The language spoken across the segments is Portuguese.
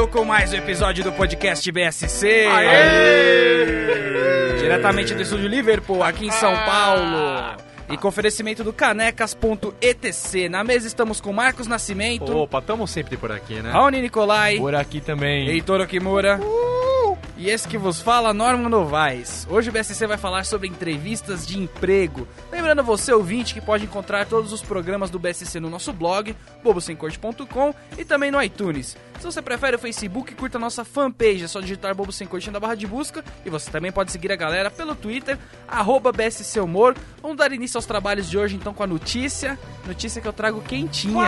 Estamos com mais um episódio do podcast BSC. Diretamente do estúdio Liverpool, aqui em São Paulo. E com oferecimento do canecas.etc. Na mesa estamos com Marcos Nascimento, Opa, tamo sempre por aqui, né? Raoni Nicolai, Por aqui também. Heitor Okimura. E esse que vos fala, Norman Novaes. Hoje o BSC vai falar sobre entrevistas de emprego. Lembrando você, ouvinte, que pode encontrar todos os programas do BSC no nosso blog, bobosemcorte.com e também no iTunes. Se você prefere o Facebook, curta a nossa fanpage, é só digitar Bobo Sem Corte na barra de busca. E você também pode seguir a galera pelo Twitter, arroba BSC Humor. Vamos dar início aos trabalhos de hoje então com a notícia. Notícia que eu trago quentinha.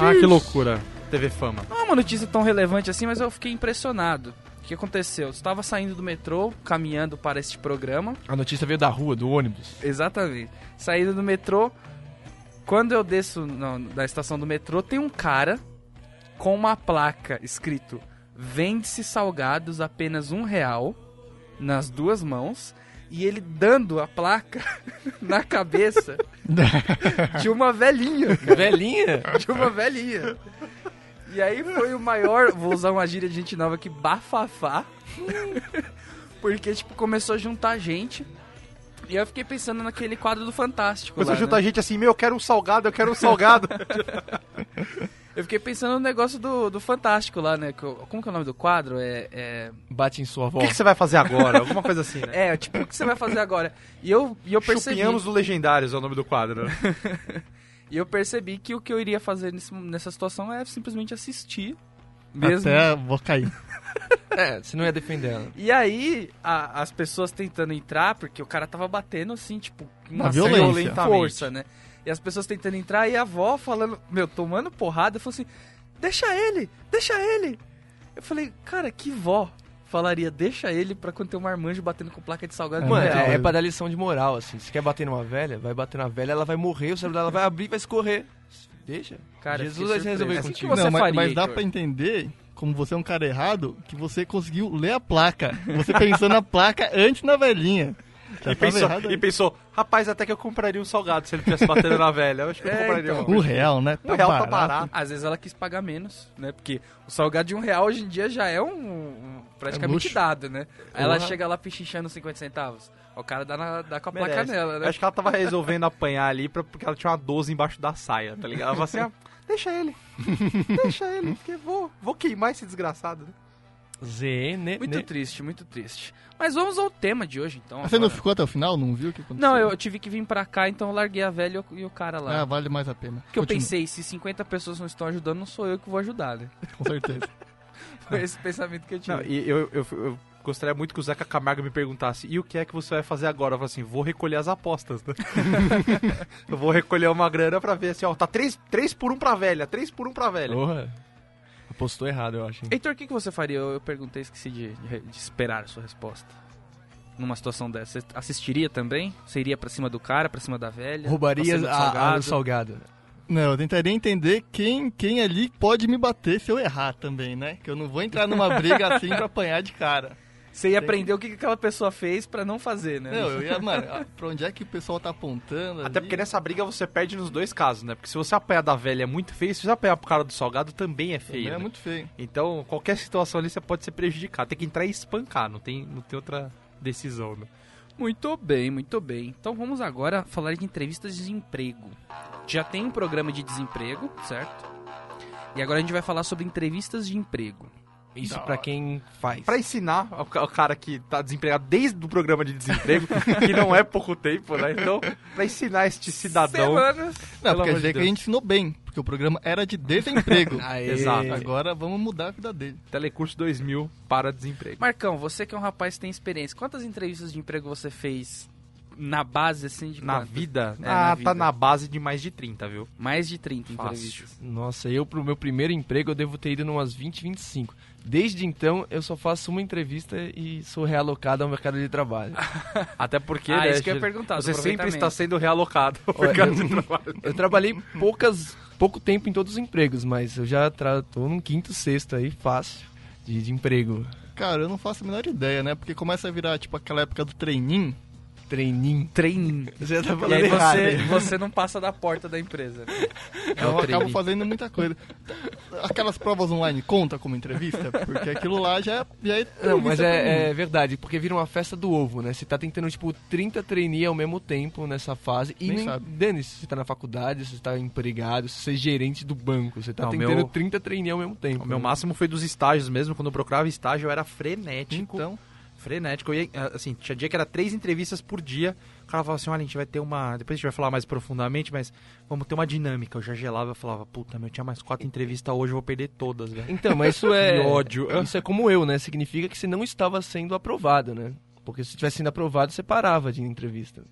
Ah, que loucura. TV Fama. Não é uma notícia tão relevante assim, mas eu fiquei impressionado. O que aconteceu? Eu estava saindo do metrô, caminhando para este programa. A notícia veio da rua, do ônibus. Exatamente. Saindo do metrô. Quando eu desço não, da estação do metrô, tem um cara com uma placa escrito Vende-se salgados apenas um real nas duas mãos. E ele dando a placa na cabeça de uma velhinha. Velhinha? de uma velhinha. E aí foi o maior, vou usar uma gíria de gente nova aqui, bafafá. Porque, tipo, começou a juntar gente. E eu fiquei pensando naquele quadro do Fantástico. Você lá, juntar né? gente assim, meu, eu quero um salgado, eu quero um salgado. Eu fiquei pensando no negócio do, do Fantástico lá, né? Como que é o nome do quadro? É. é... Bate em sua o avó. que, que você vai fazer agora? Alguma coisa assim, né? É, tipo, o que você vai fazer agora? E eu, e eu percebi. Chupinhamos do Legendários é o nome do quadro. E eu percebi que o que eu iria fazer nesse- nessa situação é simplesmente assistir. Mesmo. Até vou cair. É, você não ia defender ela. E aí, a- as pessoas tentando entrar, porque o cara tava batendo assim, tipo, uma violência. certa força, né? E as pessoas tentando entrar e a avó falando, meu, tomando porrada, falou assim: deixa ele, deixa ele. Eu falei, cara, que vó falaria, deixa ele pra quando tem um marmanjo batendo com placa de salgado É, no Mano, é, é pra dar lição de moral, assim. Se quer bater numa velha, vai bater na velha, ela vai morrer, o cérebro dela vai abrir e vai escorrer. Deixa. Cara, Jesus vai se resolver surpreso. contigo. O que você não, mas, faria, mas dá Heitor? pra entender, como você é um cara errado, que você conseguiu ler a placa. Você pensou na placa antes na velhinha. E pensou, e pensou, rapaz, até que eu compraria um salgado se ele tivesse batendo na velha. Eu acho que eu É, compraria então. um. Um real, né? Um real tá barato. Às vezes ela quis pagar menos, né? Porque o salgado de um real hoje em dia já é um, um- praticamente dado, né? Aí ela chega lá pichinchando 50 centavos. O cara dá, na- dá com a placa Merece. nela, né? Acho que ela tava resolvendo apanhar ali pra- porque ela tinha uma 12 embaixo da saia, tá ligado? Ela falou assim, ah, deixa ele. Deixa ele, porque vou, vou queimar esse desgraçado. né? ZN. Muito triste, muito triste. Mas vamos ao tema de hoje, então. Você não ficou até o final? Não viu o que aconteceu? Não, eu tive que vir pra cá, então eu larguei a velha e o- cara lá. Ah, vale mais a pena. Porque eu Continua, pensei, se 50 pessoas não estão ajudando, não sou eu que vou ajudar, né? Com certeza. Foi esse pensamento que eu tive. Não, e eu, eu, eu gostaria muito que o Zeca Camargo me perguntasse, e o que é que você vai fazer agora? Eu falo assim, vou recolher as apostas, né? eu vou recolher uma grana pra ver assim, ó, tá 3, três por 1 pra velha, 3 por 1 pra velha. Porra. Apostou errado, eu acho. hein? Heitor, o que, que você faria? Eu, eu perguntei, esqueci de, de- de esperar a sua resposta. Numa situação dessa, você assistiria também? Você iria pra cima do cara, pra cima da velha? Roubaria a, a, salgado? o salgado. Não, eu tentaria entender quem, quem ali pode me bater se eu errar também, né? Que eu não vou entrar numa briga assim pra apanhar de cara. Você ia aprender o que, que aquela pessoa fez pra não fazer, né? Não, eu ia, mano, ah, pra onde é que o pessoal tá apontando? Até ali? porque nessa briga você perde nos dois casos, né? Porque se você apanhar da velha é muito feio, se você apanhar pro cara do salgado também é feio. Também é né? muito feio. Então, qualquer situação ali você pode ser prejudicado. Tem que entrar e espancar, não tem, não tem outra decisão, né? Muito bem, muito bem. Então vamos agora falar de entrevistas de desemprego. Já tem um programa de desemprego, certo? E agora a gente vai falar sobre entrevistas de emprego. Isso pra quem faz. Pra ensinar o ca- o cara que tá desempregado desde o programa de desemprego, que não é pouco tempo, né? Então, pra ensinar este cidadão. Semanas. Não, porque amor quer dizer de que a gente ensinou bem, porque o programa era de desemprego. Exato. Agora vamos mudar a vida dele. Telecurso 2000 para desemprego. Marcão, você que é um rapaz que tem experiência, quantas entrevistas de emprego você fez na base, assim, de Na quanto? vida? É, ah, na tá vida. na base de mais de 30, viu? Mais de 30 Fácil. entrevistas. Nossa, eu pro meu primeiro emprego eu devo ter ido numas 20, 25. Desde então eu só faço uma entrevista e sou realocado ao mercado de trabalho. Até porque, Ah, né, isso que eu ia perguntar, Você sempre está sendo realocado por Olha, causa eu- do trabalho. Eu trabalhei poucas, pouco tempo em todos os empregos, mas eu já tô num quinto, sexto aí, fácil, de, de emprego. Cara, eu não faço a menor ideia, né? Porque começa a virar, tipo, aquela época do treininho. Treininho. Treininho. Você tá E falando aí errado. você, você não passa da porta da empresa. né? Eu acabo fazendo muita coisa. Aquelas provas online conta como entrevista? Porque aquilo lá já é. Já é Não, mas é, é verdade, porque vira uma festa do ovo, né? Você tá tentando, tipo, 30 trainee ao mesmo tempo nessa fase. E Nem nem, se você tá na faculdade, se você tá empregado, se você é gerente do banco. Você tá Não, tentando meu- 30 trainee ao mesmo tempo. O meu né? máximo foi dos estágios mesmo. Quando eu procurava estágio, eu era frenético. Então, Frenético. Eu ia, assim, tinha dia que era três entrevistas por dia. O cara falava assim, olha, a gente vai ter uma... Depois a gente vai falar mais profundamente, mas vamos ter uma dinâmica. Eu já gelava e falava, puta, meu, tinha mais quatro entrevistas hoje, eu vou perder todas, velho. Então, mas isso é. Que ódio. Isso é como eu, né? Significa que você não estava sendo aprovado, né? Porque se tivesse sendo aprovado, você parava de entrevista.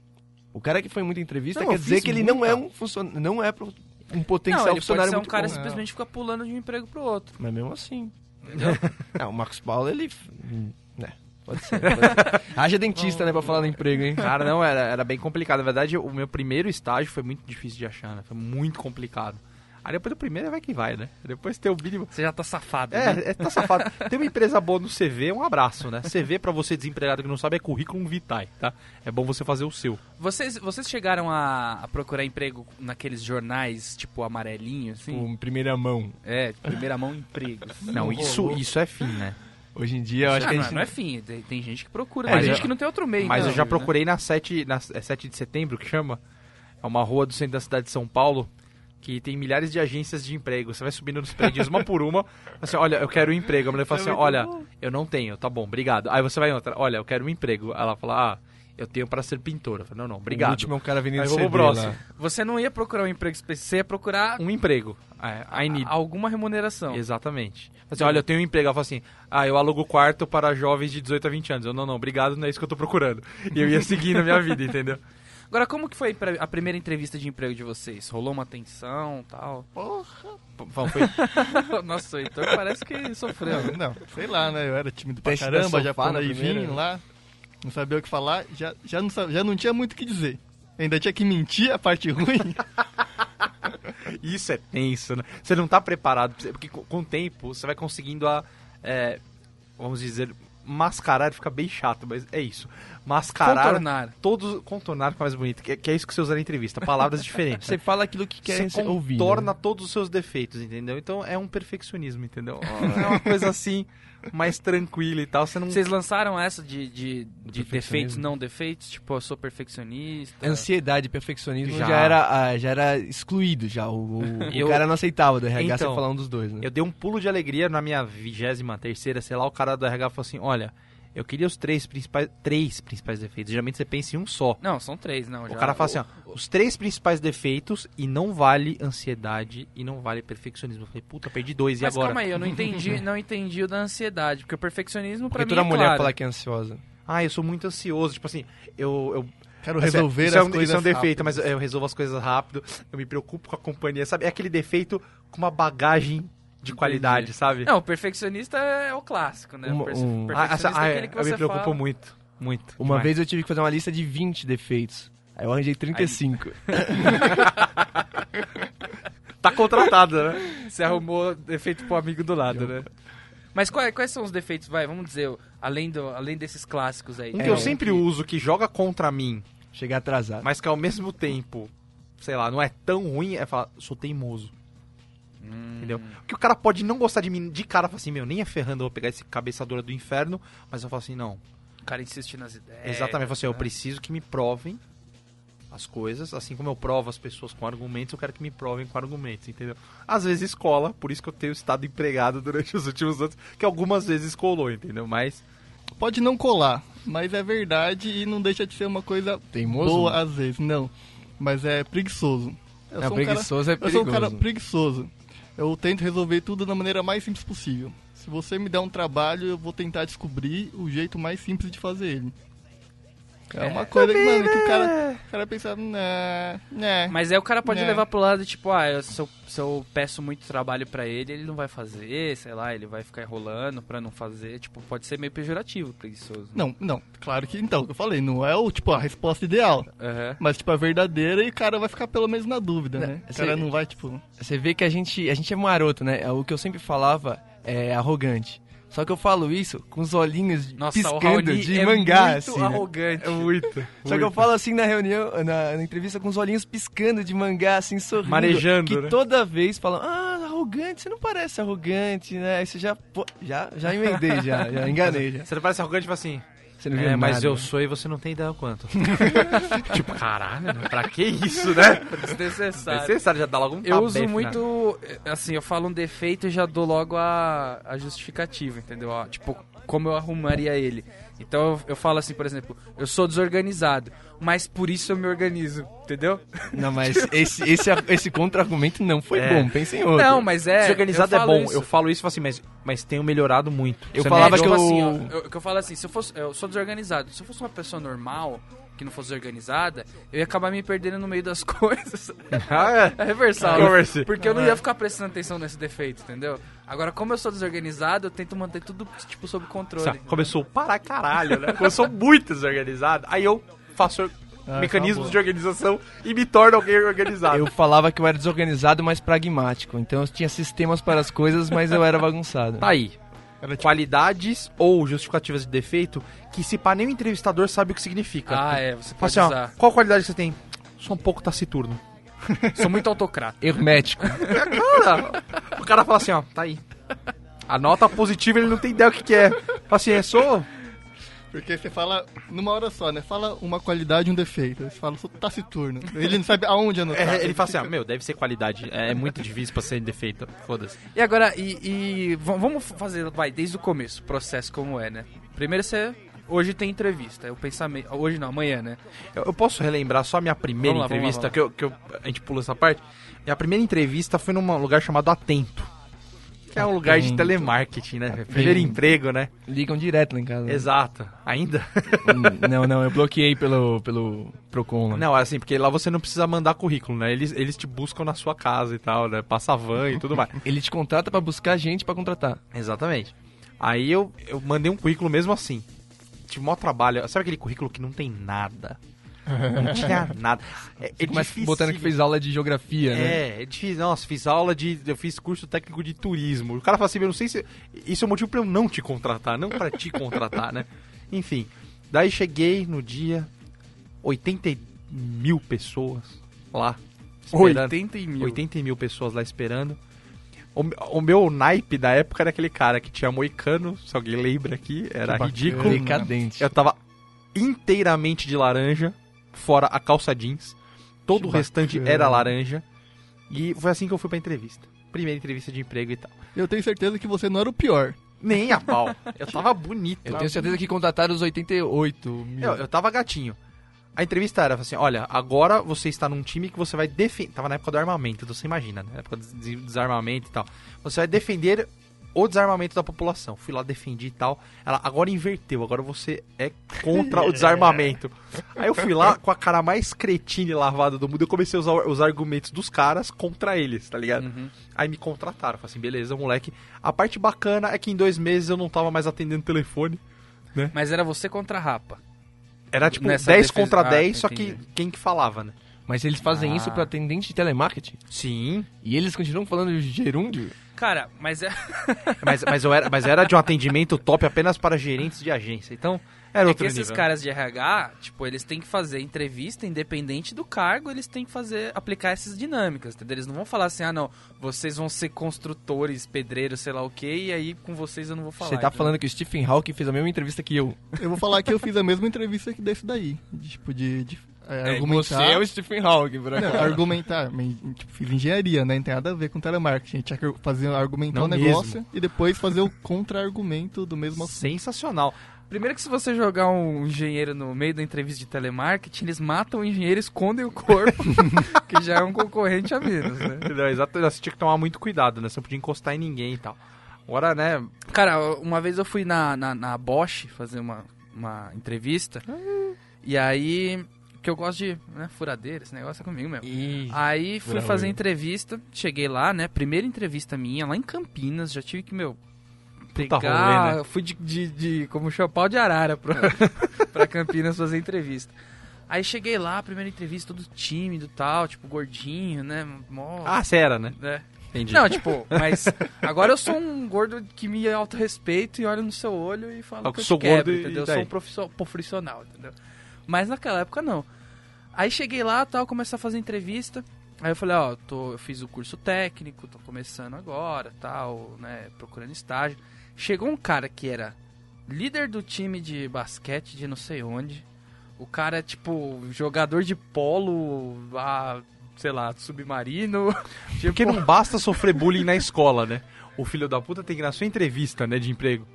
O cara que foi em muita entrevista Não, quer eu dizer que ele não muita. é um funcionário, não é pro- um potencial Não, ele pode funcionário ser um muito cara bom. simplesmente fica pulando de um emprego pro outro. Mas mesmo assim. é, o Marcos Paulo, ele. Pode ser. Pode ser. Haja dentista, né, pra falar no emprego, hein? Cara, não, era, era bem complicado. Na verdade, o meu primeiro estágio foi muito difícil de achar, né? Foi muito complicado. Aí depois do primeiro vai que vai, né? Depois tem o mínimo. Você já tá safado. né? É, é, tá safado. Tem uma empresa boa no CV, um abraço, né? CV pra você desempregado que não sabe é currículo vitae, tá? É bom você fazer o seu. Vocês, vocês chegaram a, a procurar emprego naqueles jornais, tipo amarelinho, assim? Em primeira mão. É, primeira mão empregos. Não, isso, isso é fim, né? Hoje em dia, eu acho Ah, que a não, gente. não é fim, tem, tem gente que procura, É, já- gente que não tem outro meio. Mas então, eu já né? procurei na 7, na é 7 de setembro, que chama. É uma rua do centro da cidade de São Paulo, que tem milhares de agências de emprego. Você vai subindo nos prédios uma por uma, assim, olha, eu quero um emprego. A mulher fala assim, olha, eu não tenho, tá bom, obrigado. Aí você vai em outra, olha, eu quero um emprego. Aí ela fala, ah, eu tenho para ser pintora. Não, não, O obrigado. último é um cara vendendo Aí vou pro próximo. lá. Você não ia procurar um emprego específico, você ia procurar Um emprego. É, I need. alguma remuneração. Exatamente. Assim, olha, eu tenho um emprego. Ela fala assim, ah, eu alugo quarto para jovens de 18 a 20 anos. Eu, não, não, obrigado, não é isso que eu tô procurando. E eu ia seguindo a minha vida, entendeu? Agora, como que foi a primeira entrevista de emprego de vocês? Rolou uma tensão tal? porra. Bom, foi, Nossa, o Heitor parece que sofreu. Não, sei lá, né? Eu era tímido pra Teste caramba, já na falei primeira. vinho lá, não sabia o que falar, já, já, não, já não tinha muito o que dizer. Ainda tinha que mentir a parte ruim. Isso é tenso, né? Você não tá preparado, porque com, com o tempo você vai conseguindo a, é, vamos dizer, mascarar, fica bem chato, mas é isso. Mascarar Contornar. todos, contornar fica mais bonito, que, que é isso que você usa na entrevista, palavras diferentes. Você né? fala aquilo que quer Você ouvir. contorna né? todos os seus defeitos, entendeu? Então é um perfeccionismo, entendeu? É uma coisa assim, mais tranquila e tal, você não... Vocês lançaram essa de, de, de defeitos, não defeitos? Tipo, eu sou perfeccionista. Ansiedade, perfeccionismo já, Já. era, ah, já era excluído já. O, o- Eu- o cara não aceitava do RH Então, você falar um dos dois, né? Eu dei um pulo de alegria na minha vigésima terceira, sei lá, o cara do RH falou assim, olha, eu queria os três principais, três principais defeitos. Geralmente você pensa em um só. Não, são três, não. O já- cara fala assim, ó, os três principais defeitos e não vale ansiedade e não vale perfeccionismo. Eu falei, puta, perdi dois, e Mas agora? calma aí, eu não entendi, não entendi o da ansiedade, porque o perfeccionismo pra Porque mim toda é mulher claro. fala que é ansiosa. Ah, eu sou muito ansioso, tipo assim, eu... eu Quero é- resolver isso é as um, coisas Isso é um defeito, rápido. mas eu resolvo as coisas rápido, eu me preocupo com a companhia, sabe? É aquele defeito com uma bagagem de qualidade, sabe? Não, o perfeccionista é o clássico, né? Uma- o perfe- um- Ah, essa- perfeccionista ah, é é, aquele que eu você me preocupo fala. muito, muito. Uma demais. vez eu tive que fazer uma lista de 20 defeitos. Aí eu arranjei 35. Tá contratada, né? Você arrumou defeito pro amigo do lado, né? Mas quais, quais são os defeitos, vai, vamos dizer, além, do, além desses clássicos aí? Um que É, eu um sempre uso, que joga contra mim, Chegar atrasado. mas que ao mesmo tempo, sei lá, não é tão ruim, é falar, sou teimoso. Hum. Entendeu? Porque o cara pode não gostar de mim de cara, falar assim, meu, nem é ferrando, eu vou pegar esse cabeçadora do inferno, mas eu falo assim, não. O cara insiste nas ideias. Exatamente, eu falo assim, eu né? preciso que me provem as coisas, assim como eu provo as pessoas com argumentos, eu quero que me provem com argumentos, entendeu? Às vezes cola, por isso que eu tenho estado empregado durante os últimos anos, que algumas vezes colou, entendeu? Mas Pode não colar, mas é verdade e não deixa de ser uma coisa Teimoso? boa às vezes. Não, mas é preguiçoso. Eu sou um cara- preguiçoso é Eu sou um cara perigoso. preguiçoso. Eu tento resolver tudo da maneira mais simples possível. Se você me der um trabalho, eu vou tentar descobrir o jeito mais simples de fazer ele. É uma coisa que, mano, que o cara, o cara pensa, né, né. Mas aí o cara pode É. levar pro lado, tipo, ah, eu- se, eu, se eu peço muito trabalho pra ele, ele não vai fazer, sei lá, ele vai ficar enrolando pra não fazer. Tipo, pode ser meio pejorativo, preguiçoso. né? Não, não, claro que então, eu falei, não é o tipo a resposta ideal, Aham. mas tipo a verdadeira e o cara vai ficar pelo menos na dúvida, Né, né? O cara não vai tipo, Você vê que a gente, a gente é maroto, né? O que eu sempre falava é arrogante. Só que eu falo isso com os olhinhos Nossa, o piscando Raoni de é mangá, muito assim, né? arrogante. É muito. Só que eu falo assim na reunião, na, na entrevista com os olhinhos piscando de mangá, assim, sorrindo. Marejando, Que né? toda vez falam, ah, arrogante, você não parece arrogante, né? Aí você já, pô, já, já emendei, já, já enganei, já. Você não parece arrogante, tipo assim. Você não viu É, mas nada. eu sou e você não tem ideia o quanto. tipo, caralho, né? pra que isso, né? Desnecessário. Necessário, já dá logo um Eu uso né? muito, assim, eu falo um defeito e já dou logo a, a justificativa, entendeu? Ó, tipo, como eu arrumaria ele. Então eu, eu falo assim, por exemplo, eu sou desorganizado, mas por isso eu me organizo, entendeu? Não, mas esse, esse, esse contra-argumento não foi É. bom, pensa em outro. Não, mas é. Desorganizado é bom. isso. Eu falo isso e falo assim, mas, mas tenho melhorado muito. Eu Você falava é, que tipo eu- assim, ó, eu, que eu falo assim, se eu fosse, eu sou desorganizado, se eu fosse uma pessoa normal, que não fosse organizada, eu ia acabar me perdendo no meio das coisas. Ah, É reversal. Converse. Porque eu não ia ficar prestando atenção nesse defeito, entendeu? Agora, como eu sou desorganizado, eu tento manter tudo, tipo, sob controle. Sabe, Começou para caralho, né? Começou muito desorganizado. Aí eu faço Ah, mecanismos acabou. de organização e me torno alguém organizado. Eu falava que eu era desorganizado, mas pragmático. Então eu tinha sistemas para as coisas, mas eu era bagunçado. Tá aí. Era tipo, Qualidades ou justificativas de defeito que se pá nem o entrevistador sabe o que significa. Ah, é, você pode assim, ó, usar. qual qualidade você tem? Sou um pouco taciturno. Sou muito autocrata. Hermético. Cara, o cara fala assim, ó, tá aí. A nota positiva ele não tem ideia o que, que é. Fala assim, é, sou. Porque você fala numa hora só, né? Fala uma qualidade e um defeito. Você fala, sou taciturno. Ele não sabe aonde anotar. É, ele fala assim, ó, meu, deve ser qualidade. É, é muito difícil pra ser defeito. Foda-se. E agora, e, e vamos fazer, vai, desde o começo, o processo como é, né? Primeiro você. Hoje tem entrevista, é o pensamento. Hoje não, amanhã, né? Eu, eu posso relembrar só a minha primeira Vamos lá, vamos entrevista, lá, que, eu, que eu- a gente pula essa parte. Minha primeira entrevista foi num lugar chamado Atento. Que é um lugar de telemarketing, né? Primeiro emprego, né? Ligam direto lá em casa. Exato. Ainda? Hum, não, não, eu bloqueei pelo, pelo Procon. lá. Não, assim, porque lá você não precisa mandar currículo, né? Eles, eles te buscam na sua casa e tal, né? Passa van e tudo mais. Ele te contrata pra buscar gente pra contratar. Exatamente. Aí eu, eu mandei um currículo mesmo assim. Tive maior trabalho. Sabe aquele currículo que não tem nada? Não tinha nada. É, é Começa difícil. botando que fez aula de geografia, né? É, é difícil. Nossa, fiz aula de. Eu fiz curso técnico de turismo. O cara fala assim, eu não sei se. Isso é o motivo pra eu não te contratar, não pra te contratar, né? Enfim. Daí cheguei no dia. 80 mil pessoas lá. Esperando. 80 mil. 80 mil pessoas lá esperando. O, o meu naipe da época era aquele cara que tinha moicano, se alguém lembra aqui, era ridículo. Decadente. Eu tava inteiramente de laranja, fora a calça jeans. Todo Que o restante bacana. era laranja. E foi assim que eu fui pra entrevista. Primeira entrevista de emprego e tal. Eu tenho certeza que você não era o pior. Nem a pau. Eu tava bonito. Eu tenho certeza que contrataram os 88 mil. Eu, eu tava gatinho. A entrevista era assim: olha, agora você está num time que você vai defender. Tava na época do armamento, então você imagina, né? Na época do des- desarmamento e tal. Você vai defender o desarmamento da população. Fui lá, defendi e tal. Ela agora inverteu, agora você é contra o desarmamento. Aí eu fui lá com a cara mais cretina e lavada do mundo. Eu comecei a usar os argumentos dos caras contra eles, tá ligado? Uhum. Aí me contrataram. Falei assim: beleza, moleque. A parte bacana é que em dois meses eu não tava mais atendendo telefone. Mas era você contra a Rapa. Era tipo Nessa 10 defesa- contra Ah, 10, só que quem que falava, né? Mas eles fazem Ah. isso pra atendente de telemarketing. Sim. E eles continuam falando de gerúndio. Cara, mas é. Mas, mas, eu era, mas era de um atendimento top apenas para gerentes de agência. Então, era É outro que esses nível. caras de RH, tipo, eles têm que fazer entrevista, independente do cargo, eles têm que fazer, aplicar essas dinâmicas, entendeu? Eles não vão falar assim, ah, não, vocês vão ser construtores, pedreiros, sei lá o quê, e aí com vocês eu não vou falar. Você tá entendeu? falando que o Stephen Hawking fez a mesma entrevista que eu. Eu vou falar que eu fiz a mesma entrevista que desse daí. De, tipo, de, de é, É, argumentar. você é o Stephen Hawking, por Não, acaso. argumentar. mas, Tipo, fiz engenharia, né? Não tem nada a ver com telemarketing. A gente tinha que fazer, argumentar Não o negócio e depois fazer o contra-argumento do mesmo assunto. Sensacional. Primeiro que se você jogar um engenheiro no meio da entrevista de telemarketing, eles matam o engenheiro e escondem o corpo, que já é um concorrente a menos, né? Não, exato, você tinha que tomar muito cuidado, né? Você não podia encostar em ninguém e tal. Agora, né? Cara, uma vez eu fui na, na, na Bosch fazer uma, uma entrevista, e aí, que eu gosto de né, furadeira, esse negócio é comigo mesmo. Ih, Aí fui Bravo. fazer entrevista, cheguei lá, né? Primeira entrevista minha, lá em Campinas, já tive que, meu, pegar. rolê, né? Fui de, de, de- como chapéu de arara pra, pra Campinas fazer entrevista. Aí cheguei lá, primeira entrevista, todo tímido e tal, tipo, gordinho, né? Mó, Ah, você era, né? né? Entendi. Não, tipo, mas agora eu sou um gordo que me autorrespeito e olho no seu olho e falo Ah, que eu sou te quebro, gordo e entendeu? Eu sou um profissio- profissional, entendeu? Mas naquela época não. Aí cheguei lá, tal, comecei a fazer entrevista. Aí eu falei, ó, tô, eu fiz o curso técnico, tô começando agora, tal, né, procurando estágio. Chegou um cara que era líder do time de basquete de não sei onde. O cara é tipo jogador de polo, ah, sei lá, submarino. Tipo, Porque não basta sofrer bullying na escola, né? O filho da puta tem que ir na sua entrevista, né, de emprego.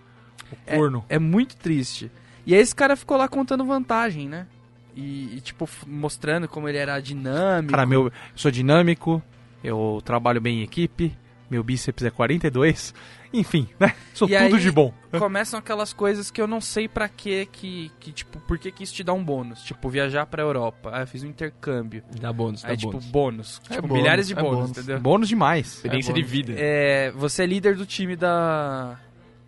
O corno. É muito triste. E aí esse cara ficou lá contando vantagem, né? E, e, tipo, mostrando como ele era dinâmico. Cara, meu, eu sou dinâmico, eu trabalho bem em equipe, meu bíceps é 42, enfim, né? Sou E tudo aí- de bom. Começam aquelas coisas que eu não sei pra quê, que, que, tipo, por que que isso te dá um bônus? Tipo, viajar pra Europa. Ah, eu fiz um intercâmbio. Dá bônus, dá aí, tipo, bônus. bônus. É tipo, bônus, milhares de é bônus, bônus. entendeu? Bônus demais. Experiência É de bônus. vida. É, você é líder do time da,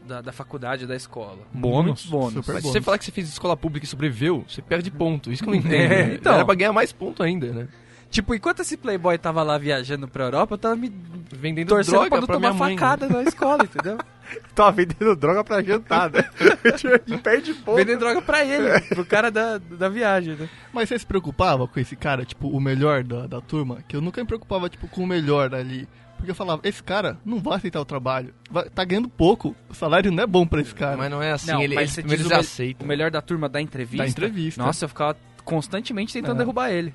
da, da faculdade, da escola. Bônus. Muitos bônus. Super Mas se bônus. você falar que você fez escola pública e sobreviveu, você perde ponto. Isso que eu não entendo. É, né? então. Era pra ganhar mais ponto ainda, né? Tipo, enquanto esse playboy tava lá viajando pra Europa, eu tava me Vendendo torcendo droga pra não pra tomar mãe. né? facada na escola, entendeu? Tava vendendo droga pra jantar, né? e perde ponto. Vendendo droga pra ele, pro cara da, da viagem, né? Mas você se preocupava com esse cara, tipo, o melhor da, da turma? Que eu nunca me preocupava, tipo, com o melhor ali. Porque eu falava, esse cara não vai aceitar o trabalho. Vai- tá ganhando pouco. O salário não é bom pra esse cara. Mas não é assim, Não, ele, mas primeiro diz eles o me- aceitam. O melhor da turma da entrevista. Da entrevista. Nossa, eu ficava constantemente tentando É. derrubar ele.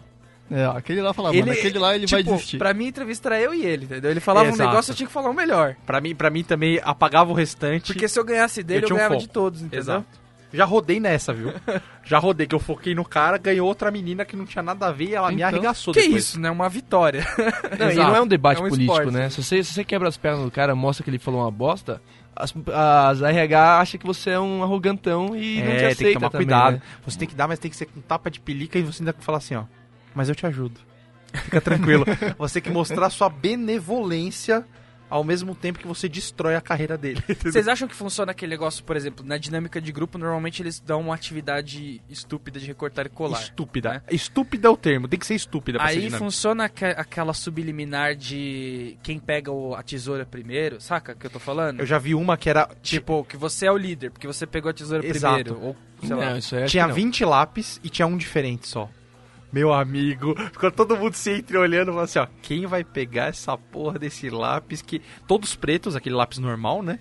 É, aquele lá falava, mano, aquele lá ele vai tipo, desistir. Pra mim, a entrevista era eu e ele, entendeu? Ele falava Exato. um negócio, eu tinha que falar o melhor. Pra mim, pra mim também apagava o restante. Porque se eu ganhasse dele, Eu eu, um ganhava foco. de todos, entendeu? Exato. Já rodei nessa, viu? Já rodei, que eu foquei no cara, ganhou outra menina que não tinha nada a ver e ela me Então, arregaçou Que depois. isso, né? Uma vitória. Não, e não é um debate É um político, esporte. né? Se você, se você quebra as pernas do cara, mostra que ele falou uma bosta, as, as RH acham que você é um arrogantão e não te É, aceita tem que tomar também, cuidado. né? Você tem que dar, mas tem que ser com tapa de pelica e você ainda falar assim, ó. Mas eu te ajudo. Fica tranquilo. você tem que mostrar sua benevolência ao mesmo tempo que você destrói a carreira dele. Vocês acham que funciona aquele negócio, por exemplo, na dinâmica de grupo, normalmente eles dão uma atividade estúpida de recortar e colar. Estúpida. né? Estúpida é o termo, tem que ser estúpida pra ser Aí dinâmica. funciona aque- aquela subliminar de quem pega o- a tesoura primeiro, saca o que eu tô falando? Eu já vi uma que era. Tipo, que você é o líder, porque você pegou a tesoura Exato. primeiro. Ou, sei lá. Não, isso aí acho Tinha que não. 20 lápis e tinha um diferente só. Meu amigo, ficou todo mundo se entre olhando e falando assim, ó, quem vai pegar essa porra desse lápis que. Todos pretos, aquele lápis normal, né?